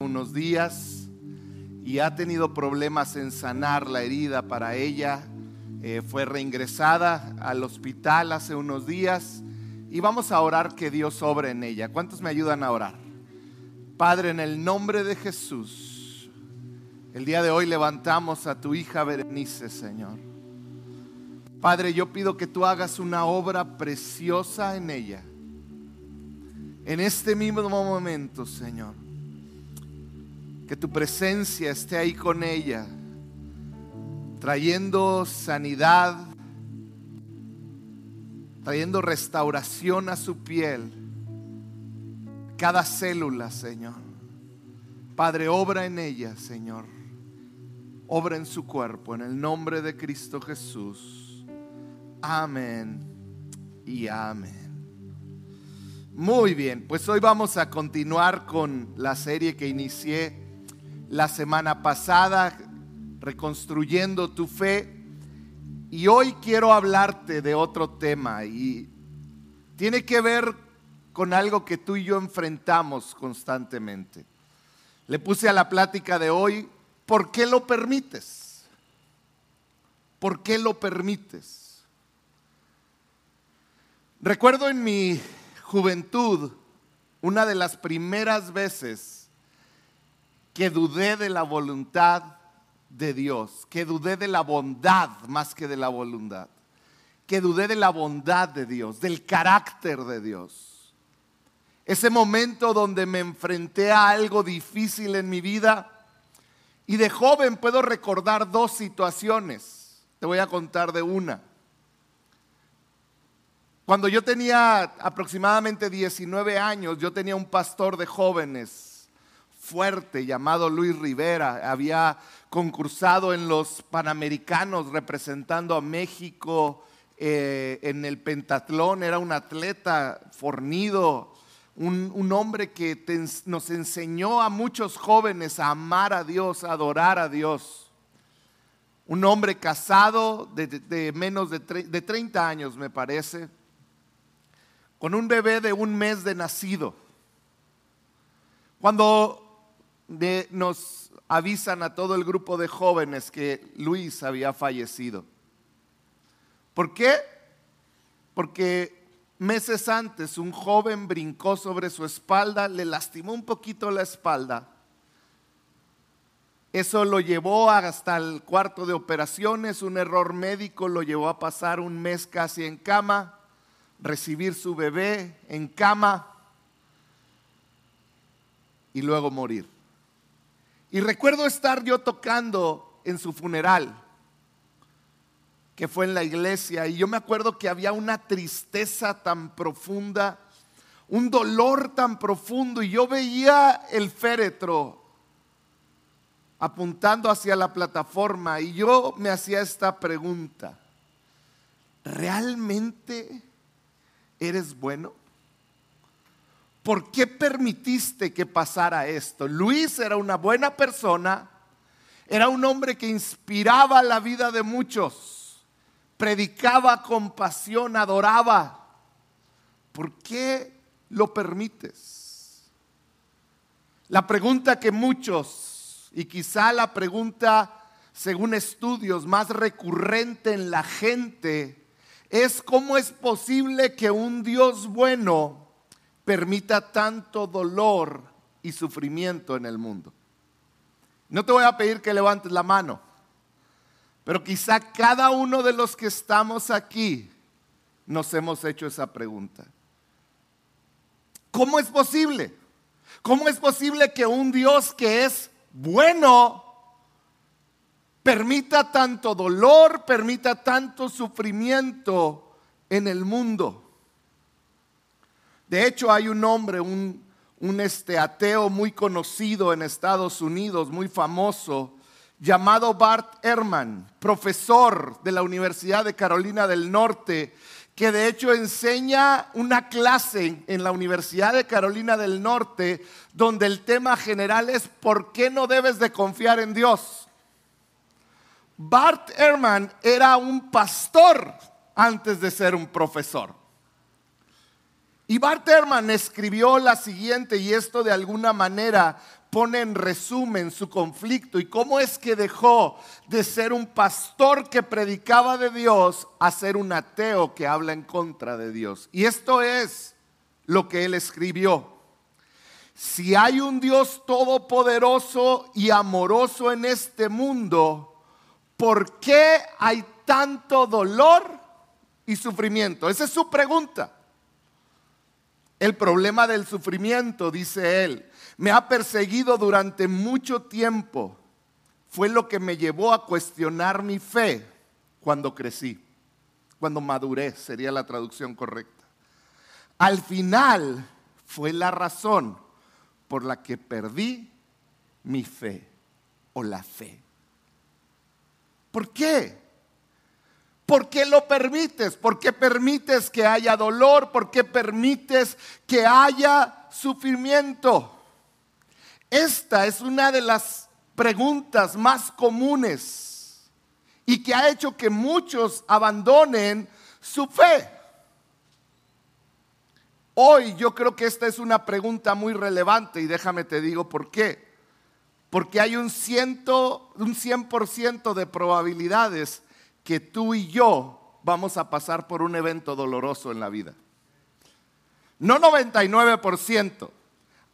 unos días y ha tenido problemas en sanar la herida para ella. Eh, fue reingresada al hospital hace unos días y vamos a orar que Dios obre en ella. ¿Cuántos me ayudan a orar? Padre, en el nombre de Jesús, el día de hoy levantamos a tu hija Berenice, Señor. Padre, yo pido que tú hagas una obra preciosa en ella. En este mismo momento, Señor que tu presencia esté ahí con ella, trayendo sanidad, trayendo restauración a su piel, cada célula, Señor. Padre, obra en ella, Señor. Obra en su cuerpo, en el nombre de Cristo Jesús. Amén y amén. Muy bien, pues hoy vamos a continuar con la serie que inicié la semana pasada, reconstruyendo tu fe. Y hoy quiero hablarte de otro tema y tiene que ver con algo que tú y yo enfrentamos constantemente. Le puse a la plática de hoy, ¿por qué lo permites? ¿Por qué lo permites? Recuerdo en mi juventud, una de las primeras veces que dudé de la voluntad de Dios, que dudé de la bondad más que de la voluntad, que dudé de la bondad de Dios, del carácter de Dios. Ese momento donde me enfrenté a algo difícil en mi vida y de joven puedo recordar dos situaciones. Te voy a contar de una. Cuando yo tenía aproximadamente 19 años, yo tenía un pastor de jóvenes fuerte llamado Luis Rivera. Había concursado en los Panamericanos representando a México eh, en el pentatlón. Era un atleta fornido, un, hombre que nos enseñó a muchos jóvenes a amar a Dios, a adorar a Dios. Un hombre casado de, menos de, de 30 años, me parece, con un bebé de un mes de nacido. Cuando nos avisan a todo el grupo de jóvenes que Luis había fallecido. ¿Por qué? Porque meses antes un joven brincó sobre su espalda, le lastimó un poquito la espalda. Eso lo llevó hasta el cuarto de operaciones, un error médico lo llevó a pasar un mes casi en cama, recibir su bebé en cama y luego morir. Y recuerdo estar yo tocando en su funeral, que fue en la iglesia, y yo me acuerdo que había una tristeza tan profunda, un dolor tan profundo, y yo veía el féretro apuntando hacia la plataforma, y yo me hacía esta pregunta, ¿realmente eres bueno? ¿Por qué permitiste que pasara esto? Luis era una buena persona, era un hombre que inspiraba la vida de muchos, predicaba con pasión, adoraba. ¿Por qué lo permites? La pregunta que muchos, y quizá la pregunta, según estudios, más recurrente en la gente, es cómo es posible que un Dios bueno permita tanto dolor y sufrimiento en el mundo. No te voy a pedir que levantes la mano, pero quizá cada uno de los que estamos aquí nos hemos hecho esa pregunta. ¿Cómo es posible? ¿Cómo es posible que un Dios que es bueno permita tanto dolor, permita tanto sufrimiento en el mundo? De hecho, hay un hombre, un, este, ateo muy conocido en Estados Unidos, muy famoso, llamado Bart Ehrman, profesor de la Universidad de Carolina del Norte, que de hecho enseña una clase en la Universidad de Carolina del Norte donde el tema general es ¿por qué no debes de confiar en Dios? Bart Ehrman era un pastor antes de ser un profesor. Y Bart Ehrman escribió la siguiente, y esto de alguna manera pone en resumen su conflicto y cómo es que dejó de ser un pastor que predicaba de Dios a ser un ateo que habla en contra de Dios. Y esto es lo que él escribió. Si hay un Dios todopoderoso y amoroso en este mundo, ¿por qué hay tanto dolor y sufrimiento? Esa es su pregunta. El problema del sufrimiento, dice él, me ha perseguido durante mucho tiempo. Fue lo que me llevó a cuestionar mi fe cuando crecí, cuando maduré, sería la traducción correcta. Al final fue la razón por la que perdí mi fe o la fe. ¿Por qué? ¿Por qué lo permites? ¿Por qué permites que haya dolor? ¿Por qué permites que haya sufrimiento? Esta es una de las preguntas más comunes y que ha hecho que muchos abandonen su fe. Hoy yo creo que esta es una pregunta muy relevante y déjame te digo por qué. Porque hay un, ciento, un 100% de probabilidades que tú y yo vamos a pasar por un evento doloroso en la vida. No 99%.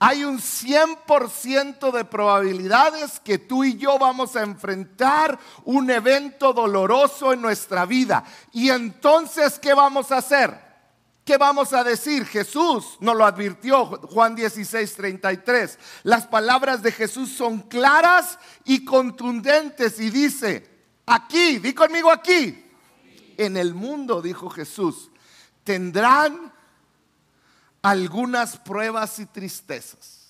Hay un 100% de probabilidades que tú y yo vamos a enfrentar un evento doloroso en nuestra vida. Y entonces, ¿qué vamos a hacer? ¿Qué vamos a decir? Jesús nos lo advirtió, Juan 16, 33. Las palabras de Jesús son claras y contundentes y dice, aquí, di conmigo aquí, en el mundo, dijo Jesús, tendrán algunas pruebas y tristezas.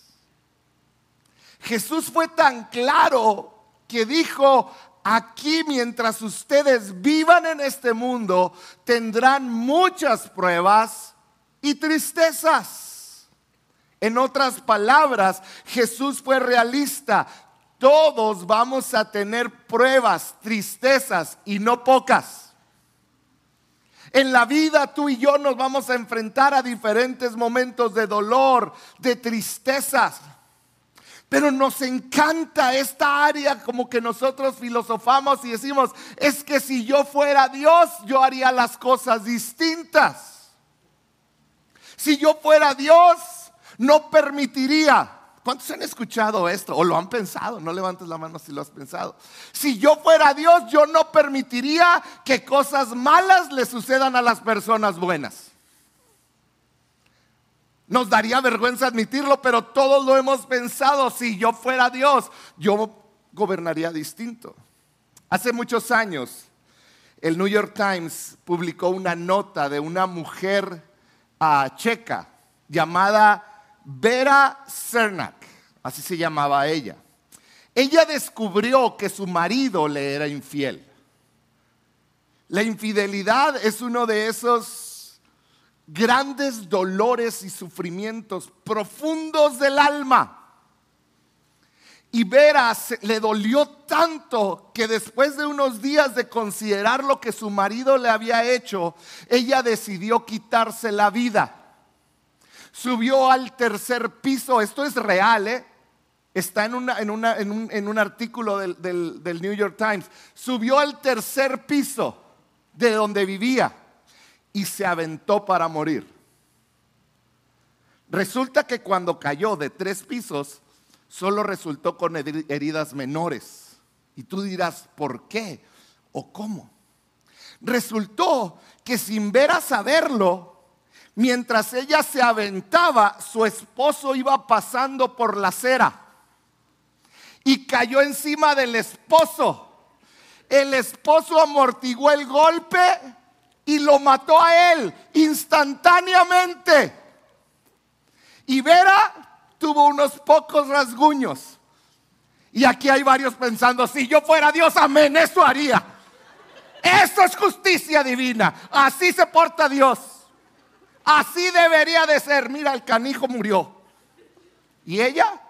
Jesús fue tan claro que dijo, aquí mientras ustedes vivan en este mundo, tendrán muchas pruebas y tristezas. En otras palabras, Jesús fue realista. Todos vamos a tener pruebas, tristezas y no pocas. En la vida tú y yo nos vamos a enfrentar a diferentes momentos de dolor, de tristezas. Pero nos encanta esta área como que nosotros filosofamos y decimos, es que si yo fuera Dios, yo haría las cosas distintas. Si yo fuera Dios, no permitiría. ¿Cuántos han escuchado esto o lo han pensado? No levantes la mano si lo has pensado. Si yo fuera Dios, yo no permitiría que cosas malas le sucedan a las personas buenas. Nos daría vergüenza admitirlo, pero todos lo hemos pensado. Si yo fuera Dios, yo gobernaría distinto. Hace muchos años, el New York Times publicó una nota de una mujer ah, checa llamada Vera Cernak, así se llamaba ella. Ella descubrió que su marido le era infiel. La infidelidad es uno de esos grandes dolores y sufrimientos profundos del alma. Y Vera le dolió tanto que después de unos días de considerar lo que su marido le había hecho, ella decidió quitarse la vida. Subió al tercer piso, esto es real, ¿eh? está en, un, artículo del, del New York Times. Subió al tercer piso de donde vivía y se aventó para morir. Resulta que cuando cayó de tres pisos, solo resultó con heridas menores. Y tú dirás, ¿por qué? ¿O cómo? Resultó que sin ver a saberlo, mientras ella se aventaba, su esposo iba pasando por la acera y cayó encima del esposo. El esposo amortiguó el golpe y lo mató a él instantáneamente. Y Vera tuvo unos pocos rasguños. Y aquí hay varios pensando, si yo fuera Dios, amén, eso haría. Eso es justicia divina. Así se porta Dios. Así debería de ser. Mira, el canijo murió. ¿Y ella?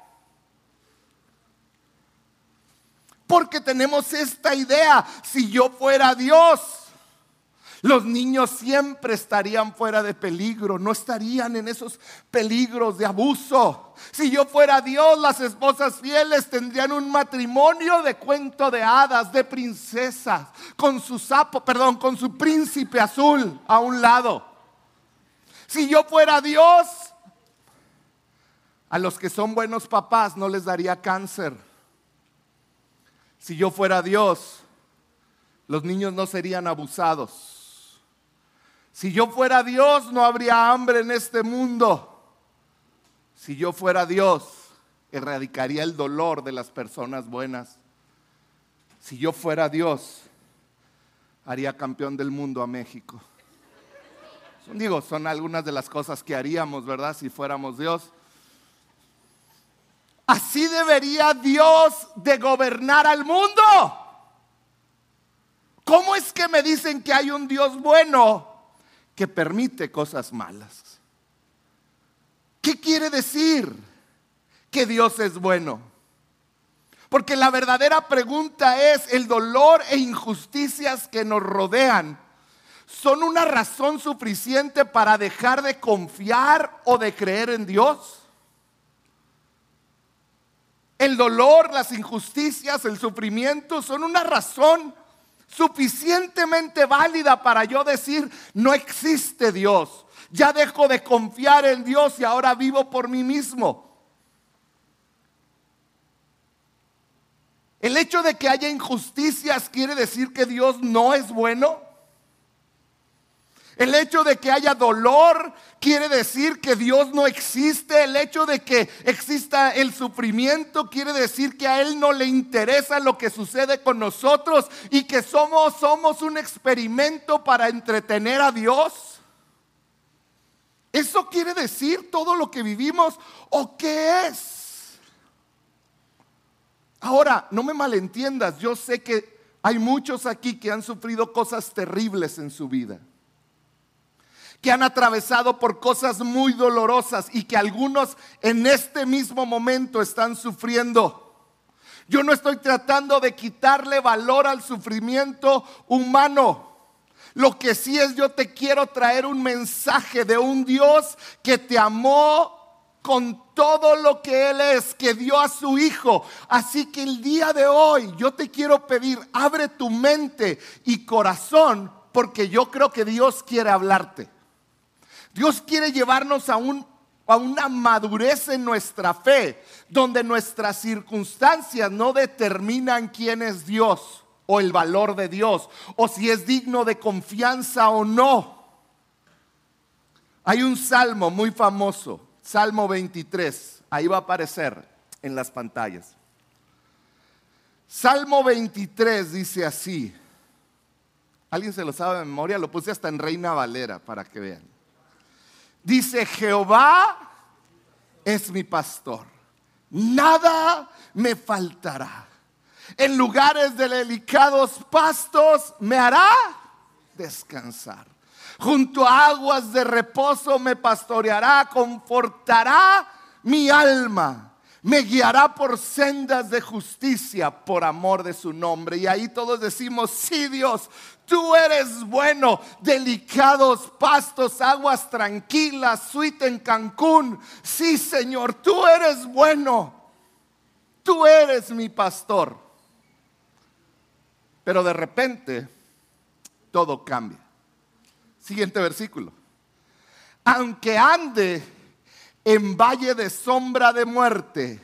Porque tenemos esta idea, si yo fuera Dios, Los niños siempre estarían fuera de peligro, no estarían en esos peligros de abuso. Si yo fuera Dios, las esposas fieles tendrían un matrimonio de cuento de hadas, de princesas, con su sapo, perdón, con su príncipe azul a un lado. Si yo fuera Dios, a los que son buenos papás no les daría cáncer. Si yo fuera Dios, los niños no serían abusados. Si yo fuera Dios, no habría hambre en este mundo. Si yo fuera Dios, erradicaría el dolor de las personas buenas. Si yo fuera Dios, haría campeón del mundo a México. Digo, son algunas de las cosas que haríamos, ¿verdad? Si fuéramos Dios. Así debería Dios de gobernar al mundo. ¿Cómo es que me dicen que hay un Dios bueno que permite cosas malas. ¿Qué quiere decir que Dios es bueno? Porque la verdadera pregunta es, ¿el dolor e injusticias que nos rodean son una razón suficiente para dejar de confiar o de creer en Dios? El dolor, las injusticias, el sufrimiento son una razón suficientemente válida para yo decir, no existe Dios. Ya dejo de confiar en Dios y ahora vivo por mí mismo. El hecho de que haya injusticias quiere decir que Dios no es bueno. El hecho de que haya dolor quiere decir que Dios no existe. El hecho de que exista el sufrimiento quiere decir que a Él no le interesa lo que sucede con nosotros y que somos, somos un experimento para entretener a Dios. ¿Eso quiere decir todo lo que vivimos o qué es? Ahora, no me malentiendas, yo sé que hay muchos aquí que han sufrido cosas terribles en su vida que han atravesado por cosas muy dolorosas y que algunos en este mismo momento están sufriendo. Yo no estoy tratando de quitarle valor al sufrimiento humano. Lo que sí es yo te quiero traer un mensaje de un Dios que te amó con todo lo que Él es, que dio a su Hijo. Así que el día de hoy yo te quiero pedir, abre tu mente y corazón, porque yo creo que Dios quiere hablarte. Dios quiere llevarnos a, a una madurez en nuestra fe, donde nuestras circunstancias no determinan quién es Dios o el valor de Dios, o si es digno de confianza o no. Hay un salmo muy famoso, Salmo 23, ahí va a aparecer en las pantallas. Salmo 23 dice así, ¿alguien se lo sabe de memoria? Lo puse hasta en Reina Valera para que vean. Dice, Jehová es mi pastor. Nada me faltará. En lugares de delicados pastos me hará descansar. Junto a aguas de reposo me pastoreará, confortará mi alma me guiará por sendas de justicia por amor de su nombre. Y ahí todos decimos, sí Dios, tú eres bueno, delicados pastos, aguas tranquilas, suite en Cancún. Sí Señor, tú eres bueno, tú eres mi pastor. Pero de repente todo cambia. Siguiente versículo. Aunque ande en valle de sombra de muerte,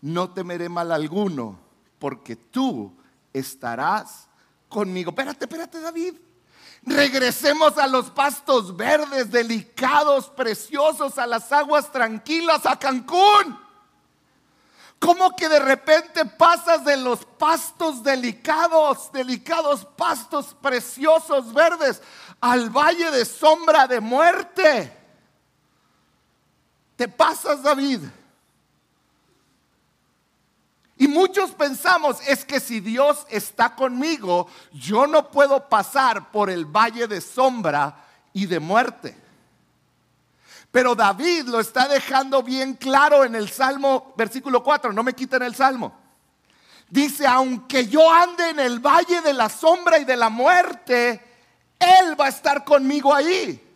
no temeré mal alguno, porque tú estarás conmigo. Espérate, espérate, David. Regresemos a los pastos verdes, delicados, preciosos, a las aguas tranquilas, a Cancún. ¿Cómo que de repente pasas de los pastos delicados, delicados pastos preciosos verdes, al valle de sombra de muerte? Te pasas, David. Y muchos pensamos, es que si Dios está conmigo, yo no puedo pasar por el valle de sombra y de muerte. Pero David lo está dejando bien claro en el Salmo, versículo 4, no me quiten el Salmo. Dice, aunque yo ande en el valle de la sombra y de la muerte, Él va a estar conmigo ahí.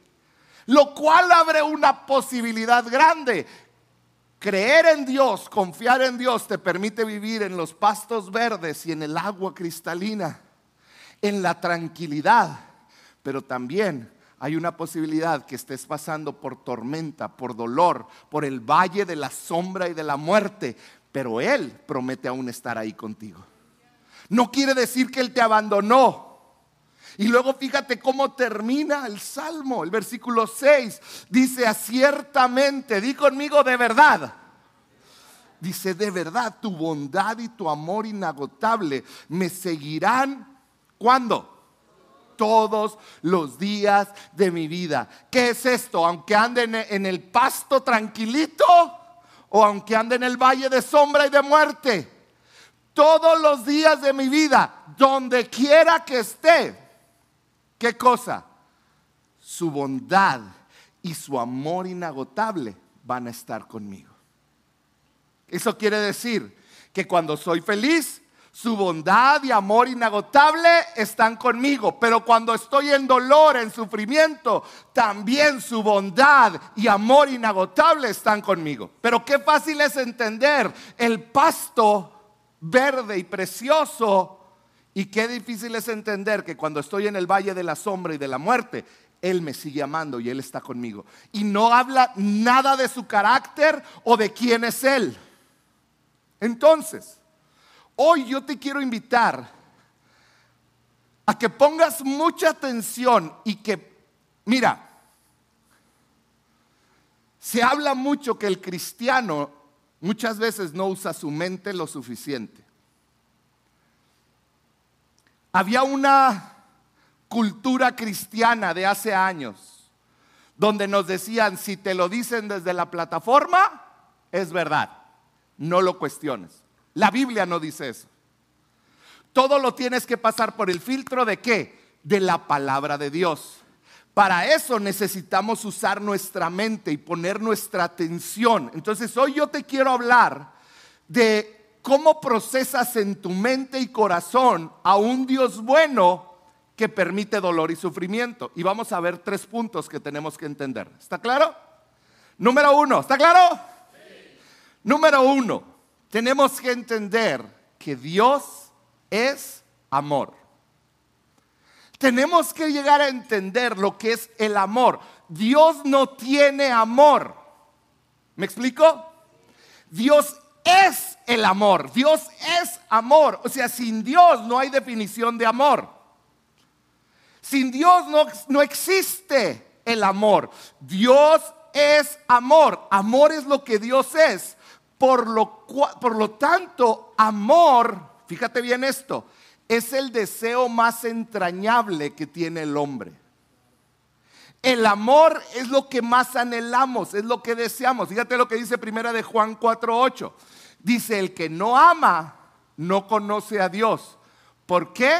Lo cual abre una posibilidad grande. Creer en Dios, confiar en Dios te permite vivir en los pastos verdes y en el agua cristalina, en la tranquilidad, pero también hay una posibilidad que estés pasando por tormenta, por dolor, por el valle de la sombra y de la muerte, pero Él promete aún estar ahí contigo. No quiere decir que Él te abandonó. Y luego fíjate cómo termina el salmo, el versículo 6. Dice, ciertamente, di conmigo de verdad. Dice, de verdad, tu bondad y tu amor inagotable me seguirán. ¿Cuándo? Todos los días de mi vida. ¿Qué es esto? Aunque ande en el pasto tranquilito o aunque ande en el valle de sombra y de muerte. Todos los días de mi vida, donde quiera que esté, ¿Qué cosa? Su bondad y su amor inagotable van a estar conmigo. Eso quiere decir que cuando soy feliz, su bondad y amor inagotable están conmigo. Pero cuando estoy en dolor, en sufrimiento, también su bondad y amor inagotable están conmigo. Pero qué fácil es entender el pasto verde y precioso y qué difícil es entender que cuando estoy en el valle de la sombra y de la muerte, Él me sigue amando y Él está conmigo. Y no habla nada de su carácter o de quién es Él. Entonces, hoy yo te quiero invitar a que pongas mucha atención y que, mira, se habla mucho que el cristiano muchas veces no usa su mente lo suficiente. Había una cultura cristiana de hace años donde nos decían, si te lo dicen desde la plataforma, es verdad, no lo cuestiones. La Biblia no dice eso. Todo lo tienes que pasar por el filtro de qué? De la palabra de Dios. Para eso necesitamos usar nuestra mente y poner nuestra atención. Entonces hoy yo te quiero hablar de cómo procesas en tu mente y corazón a un Dios bueno que permite dolor y sufrimiento. Y vamos a ver tres puntos que tenemos que entender. ¿Está claro? Número uno, ¿está claro? Número uno, tenemos que entender que Dios es amor. Tenemos que llegar a entender lo que es el amor. Dios no tiene amor. ¿Me explico? Dios es el amor. Dios es amor. O sea, sin Dios no hay definición de amor. Sin Dios no, no existe el amor. Dios es amor. Amor es lo que Dios es. Por lo, por lo tanto, amor, fíjate bien esto, es el deseo más entrañable que tiene el hombre. El amor es lo que más anhelamos, es lo que deseamos. Fíjate lo que dice primera de Juan 4:8. Dice, el que no ama no conoce a Dios. ¿Por qué?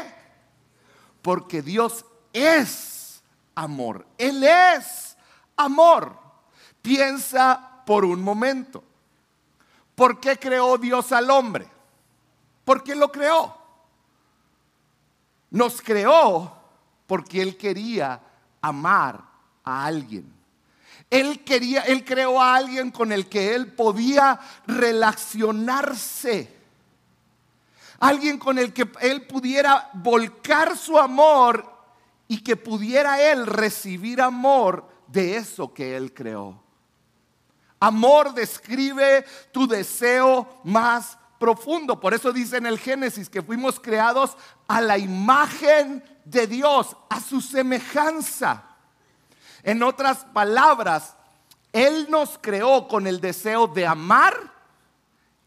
Porque Dios es amor. Él es amor. Piensa por un momento. ¿Por qué creó Dios al hombre? ¿Por qué lo creó? Nos creó porque Él quería amar a alguien. Él quería, él creó a alguien con el que él podía relacionarse. Alguien con el que él pudiera volcar su amor y que pudiera él recibir amor de eso que él creó. Amor describe tu deseo más profundo. Por eso dice en el Génesis que fuimos creados a la imagen de Dios, a su semejanza. En otras palabras, Él nos creó con el deseo de amar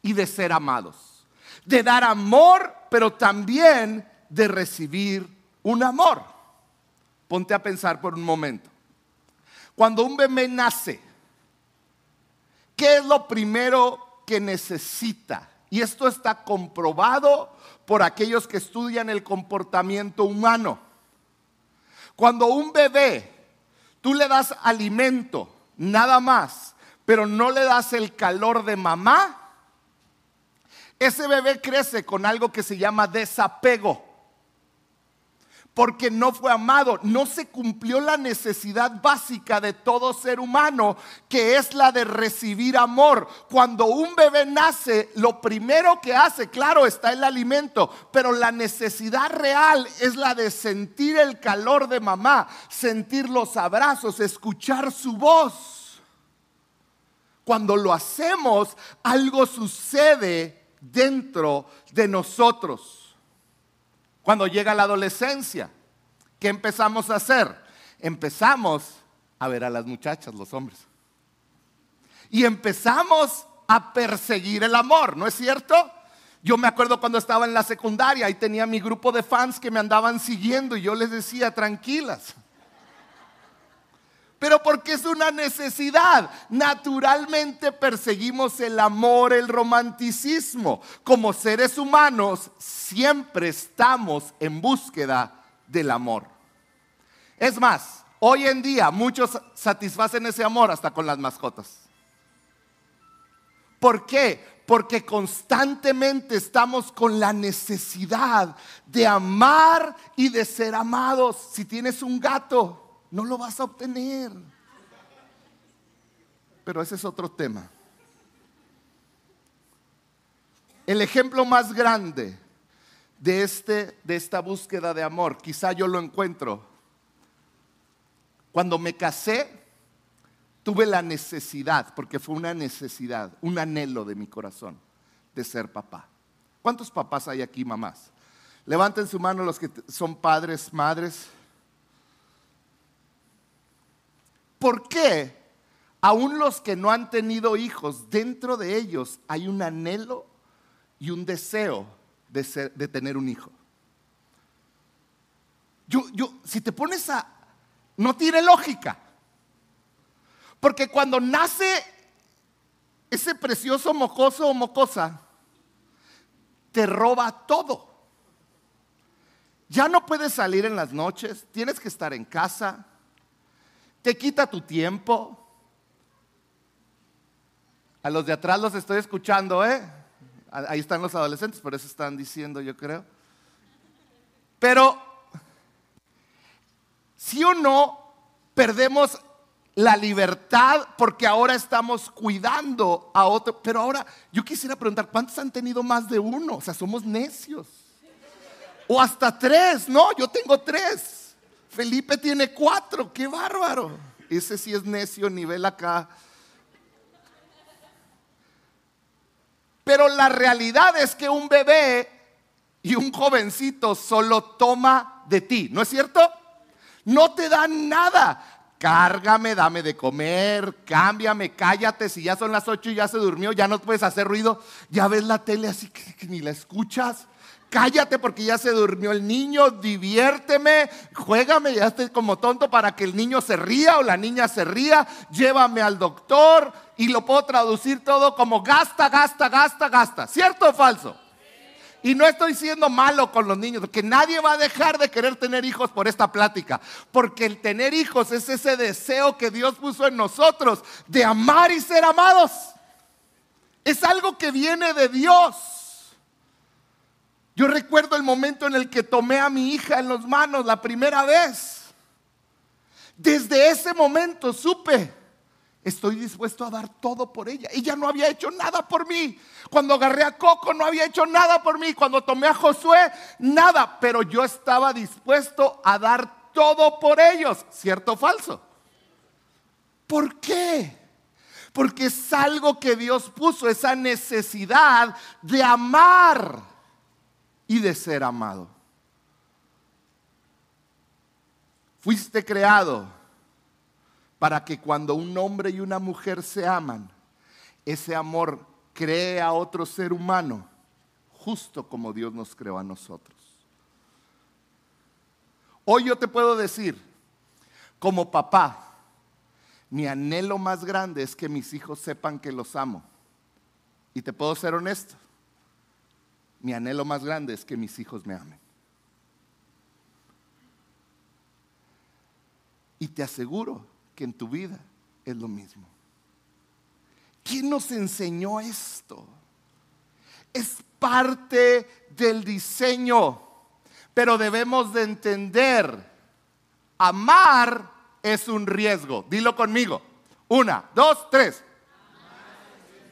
y de ser amados. De dar amor, pero también de recibir un amor. Ponte a pensar por un momento. Cuando un bebé nace, ¿qué es lo primero que necesita? Y esto está comprobado por aquellos que estudian el comportamiento humano. Cuando un bebé Tú le das alimento, nada más, pero no le das el calor de mamá. Ese bebé crece con algo que se llama desapego. Porque no fue amado. No se cumplió la necesidad básica de todo ser humano, que es la de recibir amor. Cuando un bebé nace, lo primero que hace, claro, está el alimento, pero la necesidad real es la de sentir el calor de mamá, sentir los abrazos, escuchar su voz. Cuando lo hacemos, algo sucede dentro de nosotros. Cuando llega la adolescencia, ¿qué empezamos a hacer? Empezamos a ver a las muchachas, los hombres. Y empezamos a perseguir el amor, ¿no es cierto? Yo me acuerdo cuando estaba en la secundaria y tenía mi grupo de fans que me andaban siguiendo y yo les decía, tranquilas, pero porque es una necesidad. Naturalmente perseguimos el amor, el romanticismo. Como seres humanos siempre estamos en búsqueda del amor. Es más, hoy en día muchos satisfacen ese amor hasta con las mascotas. ¿Por qué? Porque constantemente estamos con la necesidad de amar y de ser amados. Si tienes un gato, no lo vas a obtener. Pero ese es otro tema. El ejemplo más grande de, este, de esta búsqueda de amor, quizá yo lo encuentro. Cuando me casé, tuve la necesidad, porque fue una necesidad, un anhelo de mi corazón, de ser papá. ¿Cuántos papás hay aquí, mamás? Levanten su mano los que son padres, madres. ¿Por qué? Aún los que no han tenido hijos, dentro de ellos hay un anhelo y un deseo de, tener un hijo. Yo, yo, si te pones a... No tiene lógica. Porque cuando nace ese precioso mocoso o mocosa, te roba todo. Ya no puedes salir en las noches, tienes que estar en casa, te quita tu tiempo. A los de atrás los estoy escuchando, ¿eh? Ahí están los adolescentes, por eso están diciendo, yo creo. Pero, si o no, perdemos la libertad porque ahora estamos cuidando a otro. Pero ahora, yo quisiera preguntar, ¿cuántos han tenido más de uno? O sea, somos necios. O hasta tres, ¿no? Yo tengo tres. Felipe tiene cuatro, qué bárbaro. Ese sí es necio, nivel acá. Pero la realidad es que un bebé y un jovencito solo toma de ti, ¿no es cierto? No te dan nada. Cárgame, dame de comer, cámbiame, cállate. Si ya son las ocho y ya se durmió, ya no puedes hacer ruido. Ya ves la tele así que ni la escuchas cállate porque ya se durmió el niño, diviérteme, juégame, ya estoy como tonto para que el niño se ría o la niña se ría, llévame al doctor y lo puedo traducir todo como gasta, gasta, gasta, gasta. ¿Cierto o falso? Y no estoy siendo malo con los niños, que nadie va a dejar de querer tener hijos por esta plática, porque el tener hijos es ese deseo que Dios puso en nosotros de amar y ser amados. Es algo que viene de Dios. Yo recuerdo el momento en el que tomé a mi hija en las manos la primera vez. Desde ese momento supe, estoy dispuesto a dar todo por ella. Ella no había hecho nada por mí. Cuando agarré a Coco no había hecho nada por mí. Cuando tomé a Josué, nada. Pero yo estaba dispuesto a dar todo por ellos. ¿Cierto o falso? ¿Por qué? Porque es algo que Dios puso, esa necesidad de amar y de ser amado. Fuiste creado para que cuando un hombre y una mujer se aman, ese amor cree a otro ser humano, justo como Dios nos creó a nosotros. Hoy yo te puedo decir, como papá, mi anhelo más grande es que mis hijos sepan que los amo. Y te puedo ser honesto, mi anhelo más grande es que mis hijos me amen. Y te aseguro que en tu vida es lo mismo. ¿Quién nos enseñó esto? Es parte del diseño. Pero debemos de entender, amar es un riesgo. Dilo conmigo. Una, dos, tres.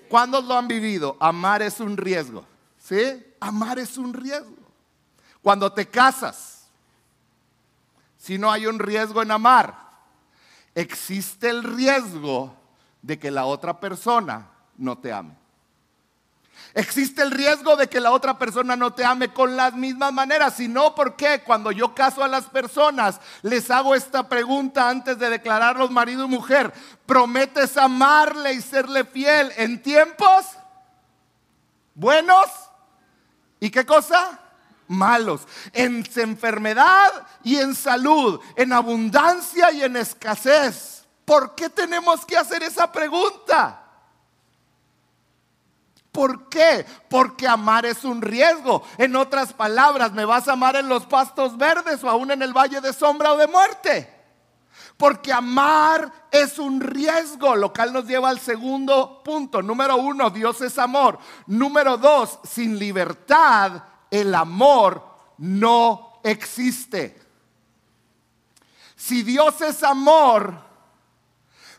¿Cuándo lo han vivido? Amar es un riesgo. ¿Sí? Amar es un riesgo. Cuando te casas, si no hay un riesgo en amar, existe el riesgo de que la otra persona no te ame. Existe el riesgo de que la otra persona no te ame con las mismas maneras, sino porque cuando yo caso a las personas, les hago esta pregunta antes de declararlos marido y mujer. ¿Prometes amarle y serle fiel en tiempos buenos? ¿Y qué cosa? Malos. En enfermedad y en salud, en abundancia y en escasez. ¿Por qué tenemos que hacer esa pregunta? ¿Por qué? Porque amar es un riesgo. En otras palabras, ¿me vas a amar en los pastos verdes o aún en el valle de sombra o de muerte? Porque amar es un riesgo, lo cual nos lleva al segundo punto. Número uno, Dios es amor. Número dos, sin libertad el amor no existe. Si Dios es amor,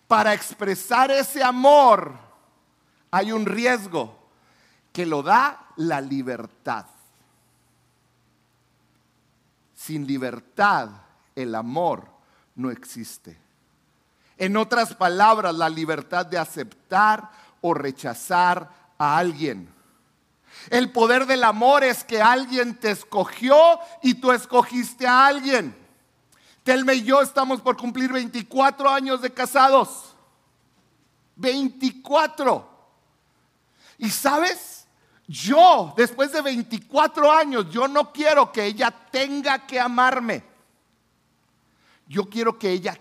para expresar ese amor hay un riesgo que lo da la libertad. Sin libertad el amor no existe. En otras palabras, la libertad de aceptar o rechazar a alguien. El poder del amor es que alguien te escogió y tú escogiste a alguien. Telme y yo estamos por cumplir 24 años de casados. 24. ¿Y sabes? Yo, después de 24 años, yo no quiero que ella tenga que amarme. Yo quiero que ella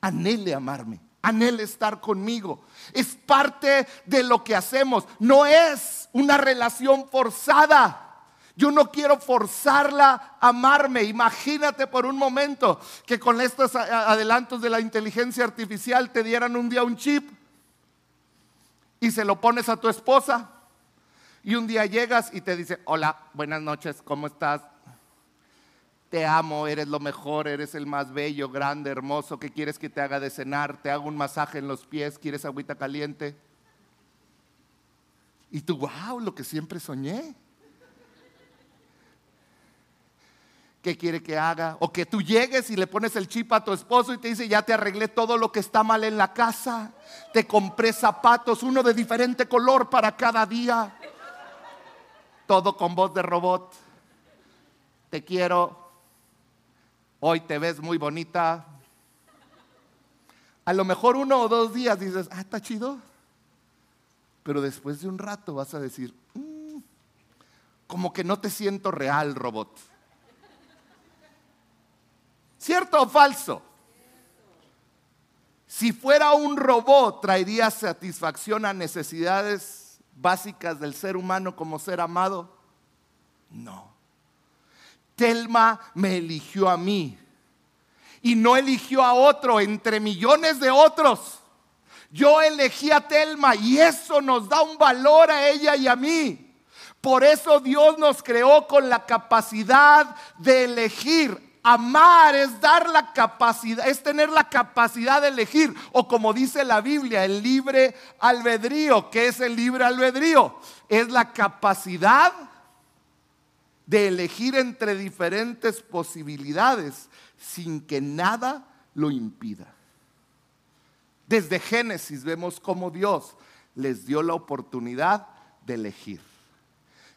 anhele amarme, anhele estar conmigo. Es parte de lo que hacemos. No es una relación forzada. Yo no quiero forzarla a amarme. Imagínate por un momento que con estos adelantos de la inteligencia artificial te dieran un día un chip y se lo pones a tu esposa y un día llegas y te dice, hola, buenas noches, ¿cómo estás? Te amo, eres lo mejor, eres el más bello, grande, hermoso. ¿Qué quieres que te haga de cenar? Te hago un masaje en los pies, ¿quieres agüita caliente? Y tú, wow, lo que siempre soñé. ¿Qué quiere que haga? O que tú llegues y le pones el chip a tu esposo y te dice, ya te arreglé todo lo que está mal en la casa. Te compré zapatos, uno de diferente color para cada día todo con voz de robot. Te quiero, hoy te ves muy bonita. A lo mejor uno o dos días dices, ah, está chido. Pero después de un rato vas a decir, mm, como que no te siento real, robot. ¿Cierto o falso? Si fuera un robot, traería satisfacción a necesidades básicas del ser humano como ser amado? No. Telma me eligió a mí y no eligió a otro entre millones de otros. Yo elegí a Telma y eso nos da un valor a ella y a mí. Por eso Dios nos creó con la capacidad de elegir Amar es dar la capacidad, es tener la capacidad de elegir, o como dice la Biblia, el libre albedrío. ¿Qué es el libre albedrío? Es la capacidad de elegir entre diferentes posibilidades sin que nada lo impida. Desde Génesis vemos cómo Dios les dio la oportunidad de elegir.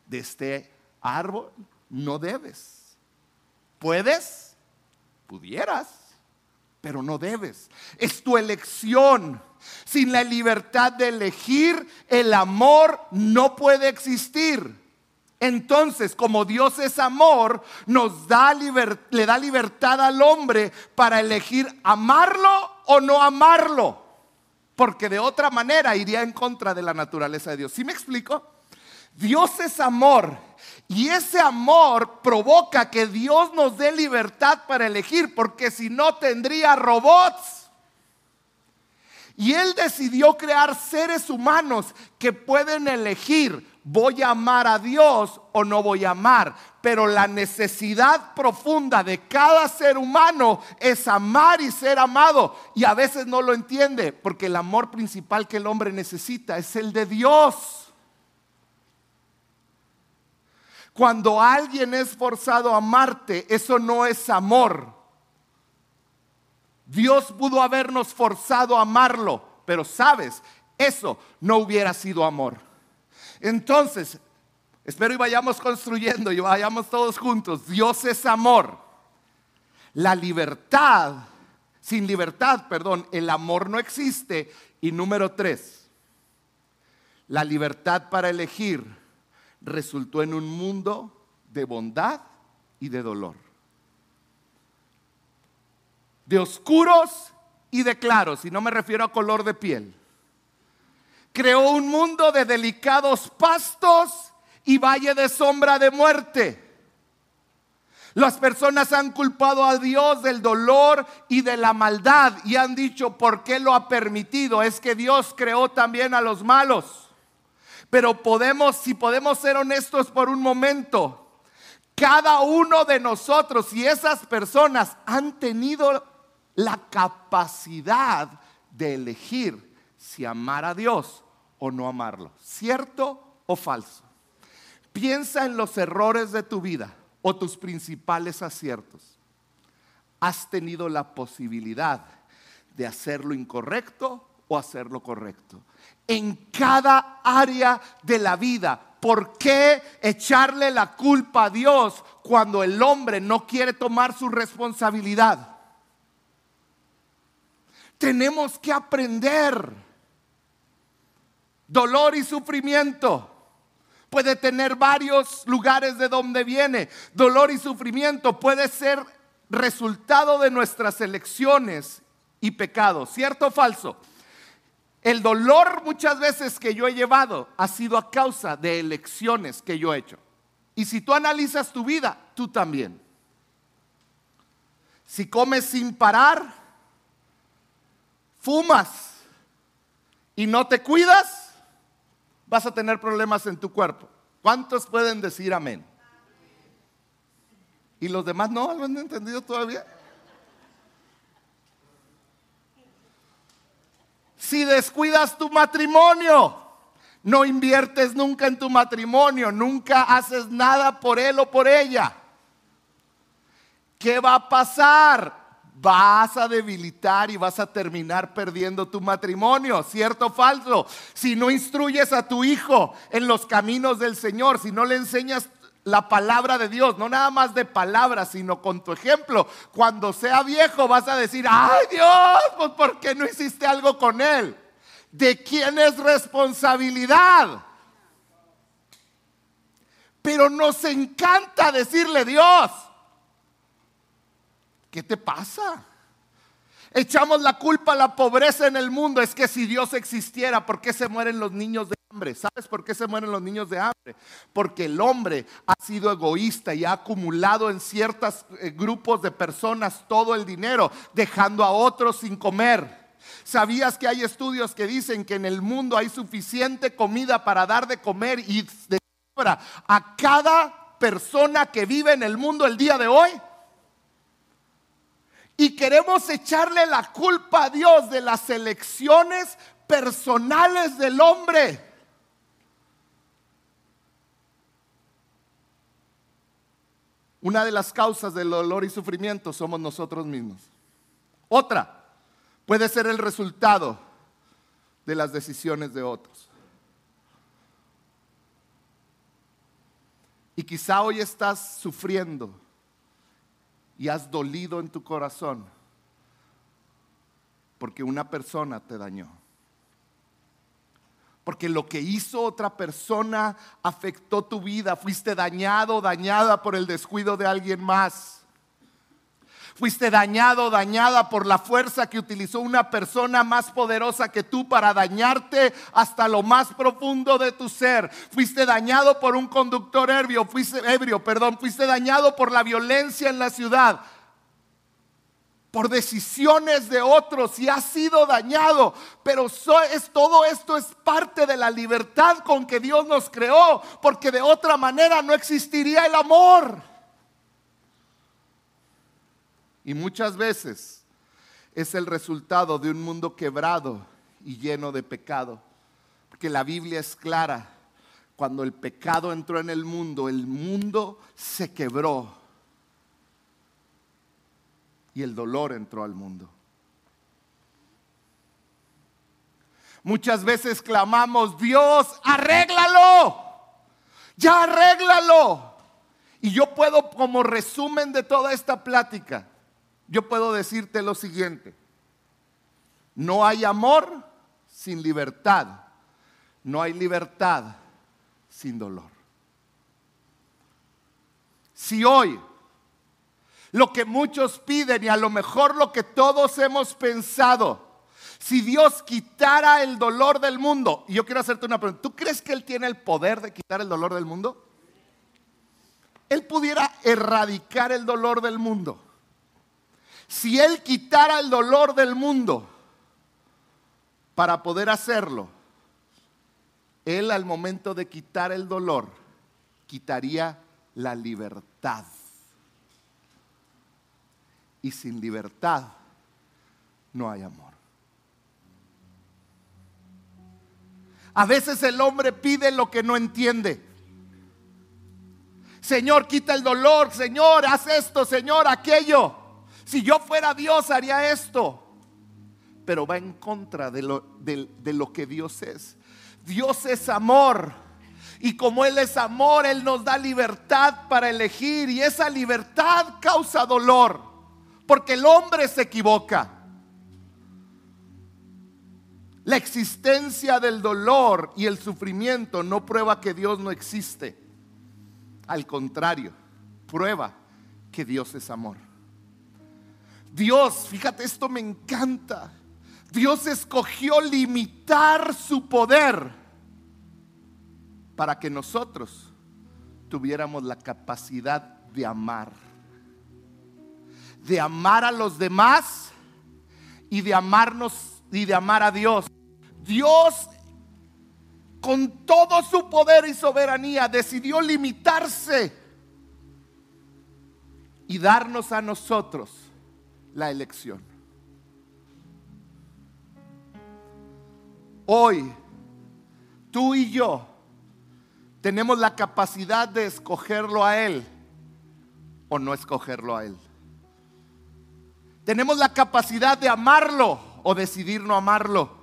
De este árbol no debes Puedes, pudieras, pero no debes. Es tu elección. Sin la libertad de elegir, el amor no puede existir. Entonces, como Dios es amor, nos da le da libertad al hombre para elegir amarlo o no amarlo. Porque de otra manera iría en contra de la naturaleza de Dios. ¿Sí me explico? Dios es amor y ese amor provoca que Dios nos dé libertad para elegir, porque si no tendría robots. Y Él decidió crear seres humanos que pueden elegir ¿voy a amar a Dios o no voy a amar? Pero la necesidad profunda de cada ser humano es amar y ser amado. Y a veces no lo entiende, porque el amor principal que el hombre necesita es el de Dios. Cuando alguien es forzado a amarte, eso no es amor. Dios pudo habernos forzado a amarlo, pero sabes, eso no hubiera sido amor. Entonces, espero y vayamos construyendo y vayamos todos juntos. Dios es amor. La libertad, sin libertad, perdón, el amor no existe. Y número tres, la libertad para elegir resultó en un mundo de bondad y de dolor. De oscuros y de claros, y no me refiero a color de piel creó un mundo de delicados pastos y valle de sombra de muerte. Las personas han culpado a Dios del dolor y de la maldad y han dicho, ¿por qué lo ha permitido? Es que Dios creó también a los malos. Pero podemos, si podemos ser honestos por un momento, cada uno de nosotros y esas personas han tenido la capacidad de elegir si amar a Dios o no amarlo. ¿Cierto o falso? Piensa en los errores de tu vida o tus principales aciertos. Has tenido la posibilidad de hacer lo incorrecto o hacer lo correcto. En cada área de la vida, ¿por qué echarle la culpa a Dios cuando el hombre no quiere tomar su responsabilidad? Tenemos que aprender dolor y sufrimiento. Puede tener varios lugares de donde viene. Dolor y sufrimiento puede ser resultado de nuestras elecciones y pecados. ¿Cierto o falso? El dolor muchas veces que yo he llevado ha sido a causa de elecciones que yo he hecho. Y si tú analizas tu vida, tú también. Si comes sin parar, fumas y no te cuidas, vas a tener problemas en tu cuerpo. ¿Cuántos pueden decir amén? ¿Y los demás no lo han entendido todavía? Si descuidas tu matrimonio, no inviertes nunca en tu matrimonio, nunca haces nada por él o por ella. ¿Qué va a pasar? Vas a debilitar y vas a terminar perdiendo tu matrimonio, ¿cierto o falso? Si no instruyes a tu hijo en los caminos del Señor, si no le enseñas la palabra de Dios, no nada más de palabras, sino con tu ejemplo. Cuando sea viejo vas a decir, ay Dios, pues ¿por qué no hiciste algo con él? ¿De quién es responsabilidad? Pero nos encanta decirle Dios, ¿Qué te pasa? Echamos la culpa a la pobreza en el mundo. Es que si Dios existiera, ¿por qué se mueren los niños de hambre? ¿Sabes por qué se mueren los niños de hambre? Porque el hombre ha sido egoísta y ha acumulado en ciertos eh, grupos de personas todo el dinero, dejando a otros sin comer. ¿Sabías que hay estudios que dicen que en el mundo hay suficiente comida para dar de comer y de a cada persona que vive en el mundo el día de hoy? Y queremos echarle la culpa a Dios de las elecciones personales del hombre. Una de las causas del dolor y sufrimiento somos nosotros mismos. Otra puede ser el resultado de las decisiones de otros. Y quizá hoy estás sufriendo y has dolido en tu corazón porque una persona te dañó. Porque lo que hizo otra persona afectó tu vida. Fuiste dañado, dañada por el descuido de alguien más. Fuiste dañado, dañada por la fuerza que utilizó una persona más poderosa que tú para dañarte hasta lo más profundo de tu ser. Fuiste dañado por un conductor ebrio, fuiste ebrio, perdón, fuiste dañado por la violencia en la ciudad. por decisiones de otros y has sido dañado, pero es, todo esto es parte de la libertad con que Dios nos creó, porque de otra manera no existiría el amor. Y muchas veces es el resultado de un mundo quebrado y lleno de pecado, porque la Biblia es clara. Cuando el pecado entró en el mundo, el mundo se quebró y el dolor entró al mundo. Muchas veces clamamos, Dios, arréglalo, ya arréglalo. Y yo puedo, como resumen de toda esta plática, yo puedo decirte lo siguiente. No hay amor sin libertad. No hay libertad sin dolor. Si hoy lo que muchos piden y a lo mejor lo que todos hemos pensado. Si Dios quitara el dolor del mundo, y yo quiero hacerte una pregunta, ¿tú crees que Él tiene el poder de quitar el dolor del mundo? Él pudiera erradicar el dolor del mundo. Si Él quitara el dolor del mundo, para poder hacerlo, Él al momento de quitar el dolor, quitaría la libertad y sin libertad no hay amor. A veces el hombre pide lo que no entiende. Señor, quita el dolor. Señor, haz esto. Señor, aquello. Si yo fuera Dios, haría esto. Pero va en contra de lo, de lo que Dios es. Dios es amor. Y como Él es amor, Él nos da libertad para elegir. Y esa libertad causa dolor porque el hombre se equivoca. La existencia del dolor y el sufrimiento no prueba que Dios no existe. Al contrario, prueba que Dios es amor. Dios, fíjate, esto me encanta. Dios escogió limitar su poder para que nosotros tuviéramos la capacidad de amar de amar a los demás y de amarnos y de amar a Dios. Dios con todo su poder y soberanía decidió limitarse y darnos a nosotros la elección. Hoy, tú y yo tenemos la capacidad de escogerlo a Él o no escogerlo a Él. Tenemos la capacidad de amarlo o decidir no amarlo.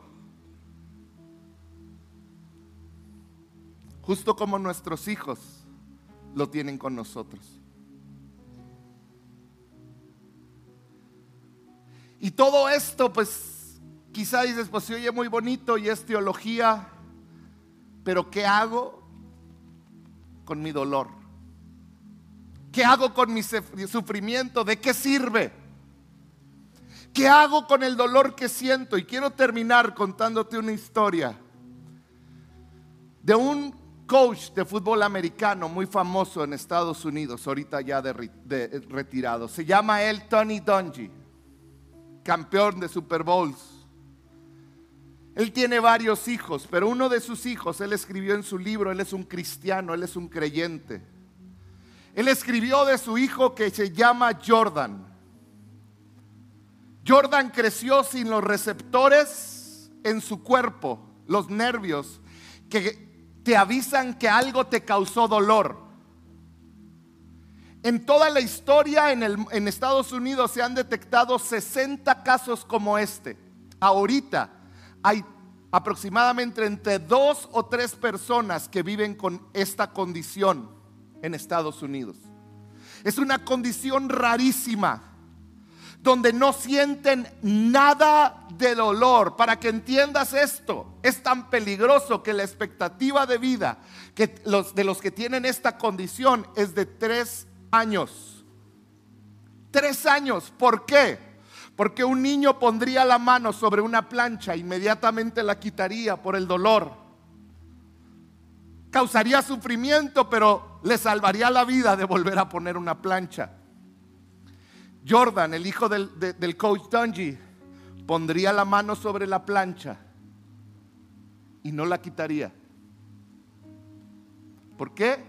Justo como nuestros hijos lo tienen con nosotros. Y todo esto, pues quizá dices, pues se oye muy bonito y es teología, pero ¿qué hago con mi dolor? ¿Qué hago con mi sufrimiento? ¿De qué sirve? ¿Qué hago con el dolor que siento? Y quiero terminar contándote una historia de un coach de fútbol americano muy famoso en Estados Unidos, ahorita ya de, retirado. Se llama él Tony Dungy, campeón de Super Bowls. Él tiene varios hijos, pero uno de sus hijos, él escribió en su libro, él es un cristiano, él es un creyente. Él escribió de su hijo que se llama Jordan. Jordan creció sin los receptores en su cuerpo, los nervios, que te avisan que algo te causó dolor. En toda la historia en, en, Estados Unidos se han detectado 60 casos como este. Ahorita hay aproximadamente entre dos o tres personas que viven con esta condición en Estados Unidos. Es una condición rarísima donde no sienten nada de dolor. Para que entiendas esto, es tan peligroso que la expectativa de vida que los, de los que tienen esta condición es de tres años. Tres años. ¿Por qué? Porque un niño pondría la mano sobre una plancha, inmediatamente la quitaría por el dolor. Causaría sufrimiento, pero le salvaría la vida de volver a poner una plancha. Jordan, el hijo del, del coach Dungy, pondría la mano sobre la plancha y no la quitaría. ¿Por qué?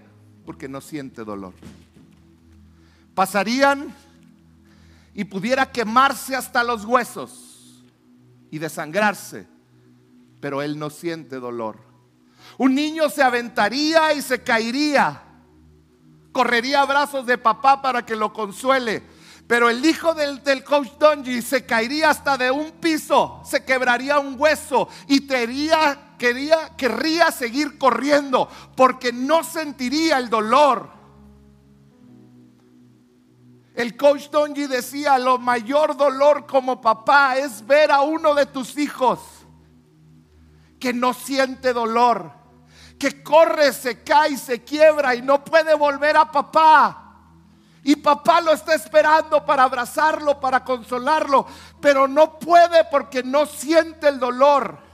Porque no siente dolor. Pasarían y pudiera quemarse hasta los huesos y desangrarse, pero él no siente dolor. Un niño se aventaría y se caería, correría a brazos de papá para que lo consuele, pero el hijo del, coach Donji se caería hasta de un piso, se quebraría un hueso y quería, querría seguir corriendo porque no sentiría el dolor el coach Donji decía, lo mayor dolor como papá es ver a uno de tus hijos que no siente dolor, que corre, se cae, se quiebra y no puede volver a papá. Y papá lo está esperando para abrazarlo, para consolarlo, pero no puede porque no siente el dolor.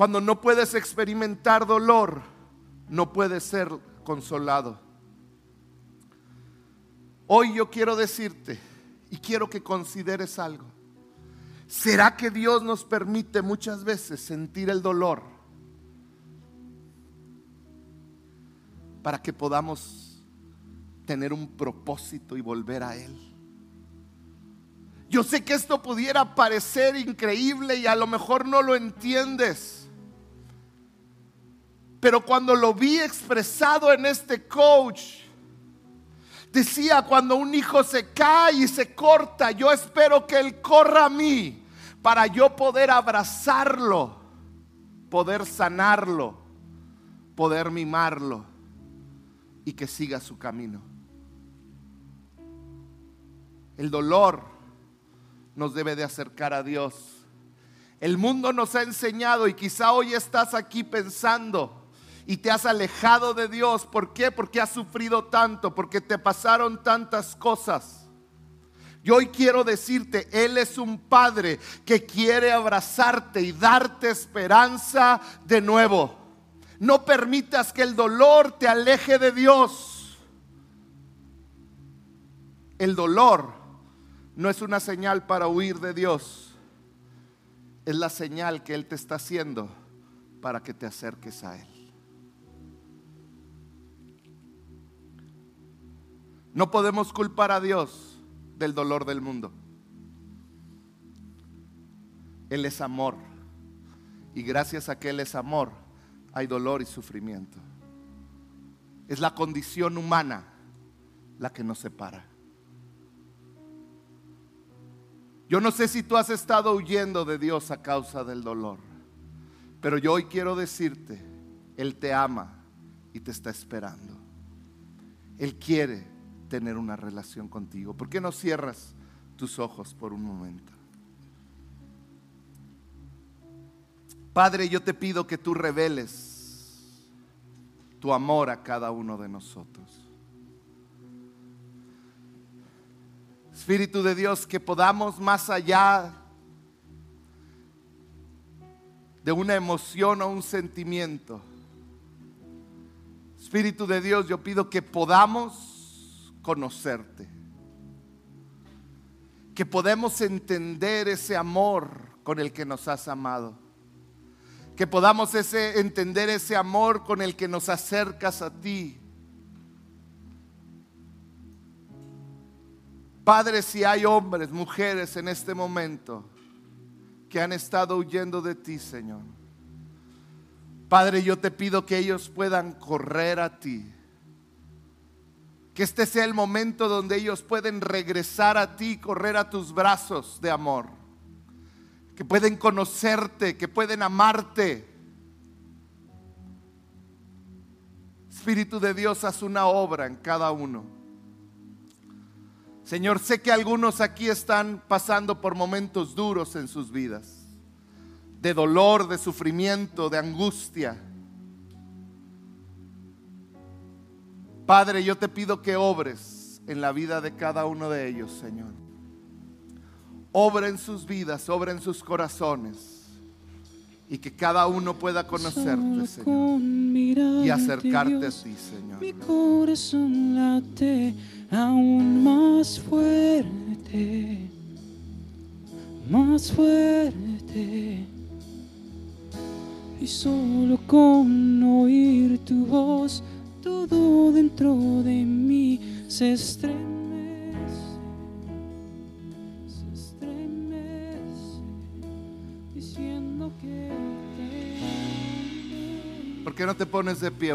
Cuando no puedes experimentar dolor, no puedes ser consolado. Hoy yo quiero decirte y quiero que consideres algo. ¿Será que Dios nos permite muchas veces sentir el dolor para que podamos tener un propósito y volver a Él? Yo sé que esto pudiera parecer increíble y a lo mejor no lo entiendes. Pero cuando lo vi expresado en este coach, decía, cuando un hijo se cae y se corta, yo espero que él corra a mí para yo poder abrazarlo, poder sanarlo, poder mimarlo y que siga su camino. El dolor nos debe de acercar a Dios. El mundo nos ha enseñado y quizá hoy estás aquí pensando, y te has alejado de Dios. ¿Por qué? Porque has sufrido tanto, porque te pasaron tantas cosas. Yo hoy quiero decirte, Él es un Padre que quiere abrazarte y darte esperanza de nuevo. No permitas que el dolor te aleje de Dios. El dolor no es una señal para huir de Dios. Es la señal que Él te está haciendo para que te acerques a Él. No podemos culpar a Dios del dolor del mundo. Él es amor. Y gracias a que Él es amor, hay dolor y sufrimiento. Es la condición humana la que nos separa. Yo no sé si tú has estado huyendo de Dios a causa del dolor, pero yo hoy quiero decirte, Él te ama y te está esperando. Él quiere tener una relación contigo. ¿Por qué no cierras tus ojos por un momento? Padre, yo te pido que tú reveles tu amor a cada uno de nosotros. Espíritu de Dios, que podamos más allá de una emoción o un sentimiento. Espíritu de Dios, yo pido que podamos conocerte. Que podemos entender ese amor con el que nos has amado. Que podamos ese, entender ese amor con el que nos acercas a ti. Padre, si hay hombres, mujeres en este momento que han estado huyendo de ti, Señor. Padre, yo te pido que ellos puedan correr a ti que este sea el momento donde ellos pueden regresar a ti, correr a tus brazos de amor. Que pueden conocerte, que pueden amarte. Espíritu de Dios, haz una obra en cada uno. Señor, sé que algunos aquí están pasando por momentos duros en sus vidas, de dolor, de sufrimiento, de angustia. Padre, yo te pido que obres en la vida de cada uno de ellos, Señor. Obra en sus vidas, obra en sus corazones. Y que cada uno pueda conocerte, Señor. y acercarte a ti, Señor. mi corazón late aún más fuerte, más fuerte. Y solo con oír tu voz, todo dentro de mí se estremece, se estremece, diciendo que te. ¿Por qué no te pones de pie?